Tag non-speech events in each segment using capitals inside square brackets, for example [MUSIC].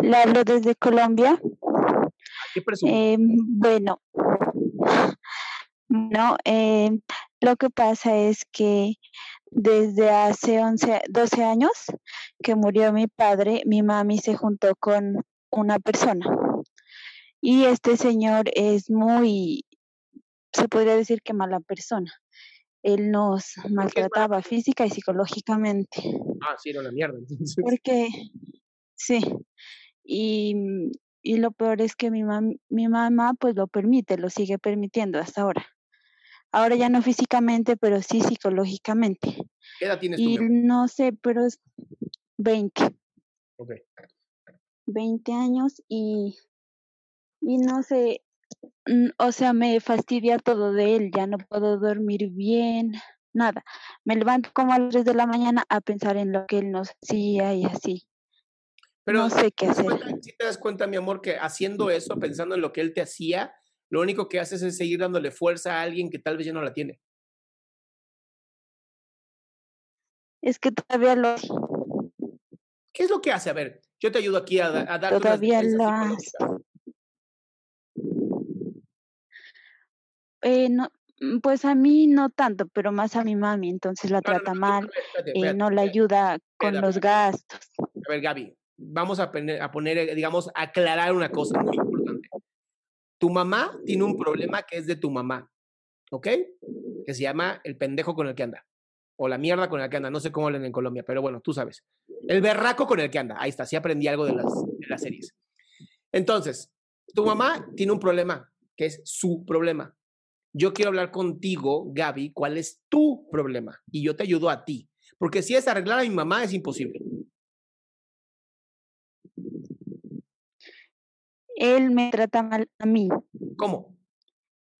Le hablo desde Colombia. ¿Qué? Eh, bueno, no, eh, lo que pasa es que desde hace 11, 12 años que murió mi padre, mi mami se juntó con una persona. Y este señor es muy, se podría decir que mala persona. Él nos maltrataba física y psicológicamente. Ah, sí, era una mierda. Entonces. Porque, sí, y, y lo peor es que mi, mam- mi mamá pues lo permite, lo sigue permitiendo hasta ahora. Ahora ya no físicamente, pero sí psicológicamente. ¿Qué edad tienes tú? Y mi amor? no sé, pero es 20, Ok. 20 años y, y no sé, o sea, me fastidia todo de él, ya no puedo dormir bien, nada. Me levanto como a las 3 de la mañana a pensar en lo que él nos hacía y así. Pero no sé qué ¿te das hacer. cuenta- sí te das cuenta, mi amor, que haciendo eso, pensando en lo que él te hacía, lo único que haces es seguir dándole fuerza a alguien que tal vez ya no la tiene. Es que todavía lo ¿Qué es lo que hace? A ver, yo te ayudo aquí a, a unas todavía lo hace. Eh, no, mm, pues a mí no tanto, pero más a mi mami, entonces la No, trata no, mal, espérate, eh, no la ayuda con los gastos. A ver, Gaby, vamos a poner, a poner, eh, digamos, aclarar una cosa muy importante. Tu mamá tiene un problema que es de tu mamá, ¿ok? Que se llama el pendejo con el que anda. O la mierda con el que anda. No sé cómo hablan en Colombia, pero bueno, tú sabes. El berraco con el que anda. Ahí está, sí aprendí algo de las, de las series. Entonces, tu mamá tiene un problema, que es su problema. Yo quiero hablar contigo, Gaby, cuál es tu problema. Y yo te ayudo a ti. Porque si es arreglar a mi mamá, es imposible. Él me trata mal a mí, ¿Cómo?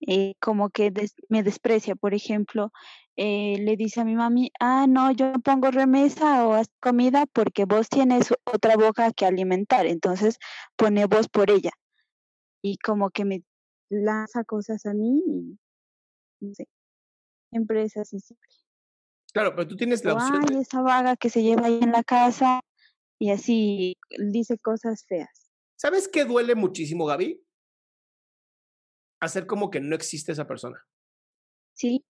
eh, como que des- me desprecia, por ejemplo, eh, le dice a mi mami, ah, no, yo no pongo remesa o haz comida porque vos tienes otra boca que alimentar, entonces pone vos por ella. Y como que me lanza cosas a mí y no sé, siempre es así, siempre. Claro, pero tú tienes la opción de- ay, esa vaga que se lleva ahí en la casa y así dice cosas feas. ¿Sabes qué duele muchísimo, Gaby? Hacer como que no existe esa persona. Sí,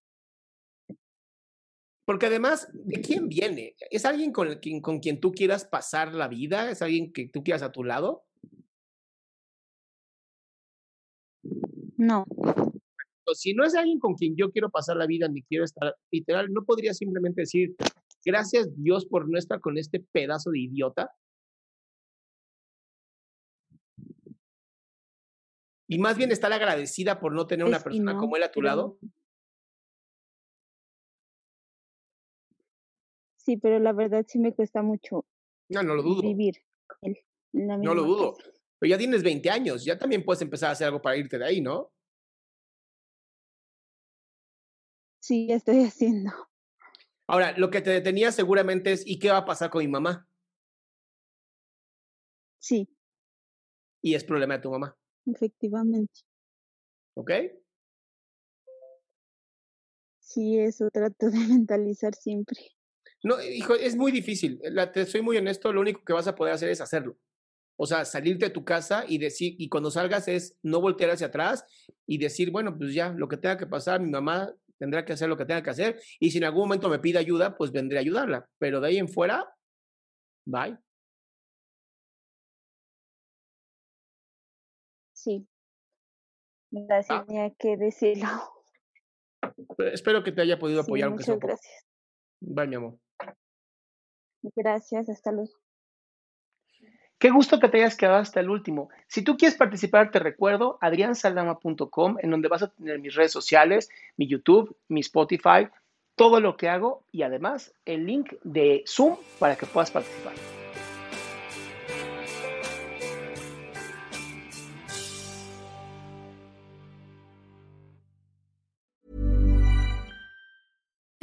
Porque además, ¿de quién viene? ¿Es alguien con, el quien, con quien tú quieras pasar la vida? ¿Es alguien que tú quieras a tu lado? no, si no es alguien con quien yo quiero pasar la vida ni quiero estar, literal, no podría simplemente decir, gracias Dios por no estar con este pedazo de idiota. Y más bien estar agradecida por no tener una persona no, como él a tu pero lado. Sí, pero la verdad sí me cuesta mucho No, no lo dudo. vivir en la No lo dudo. casa. Pero ya tienes 20 años, ya también puedes empezar a hacer algo para irte de ahí, ¿no? Sí, ya estoy [LAUGHS] haciendo. Ahora, lo que te detenía seguramente es, ¿y qué va a pasar con mi mamá? Sí, Y es problema de tu mamá, efectivamente. ¿ok? Sí, eso trato de mentalizar siempre. No, hijo, es muy difícil. La- te soy muy honesto, lo único que vas a poder hacer es hacerlo. O sea, salirte de tu casa y decir, y cuando salgas es no voltear hacia atrás y decir, bueno, pues ya, lo que tenga que pasar, mi mamá tendrá que hacer lo que tenga que hacer. Y si en algún momento me pide ayuda, pues vendré a ayudarla. Pero de ahí en fuera, bye. Sí. Gracias, Ah. tenía que decirlo. [LAUGHS] Pero espero que te haya podido Sí, apoyar, aunque sea muchas un poco. gracias. Bye, mi amor. Gracias, hasta luego. Qué gusto que te hayas quedado hasta el último. Si tú quieres participar, te recuerdo adriansaldama.com, en donde vas a tener mis redes sociales, mi YouTube, mi Spotify, todo lo que hago y además el link de Zoom para que puedas participar.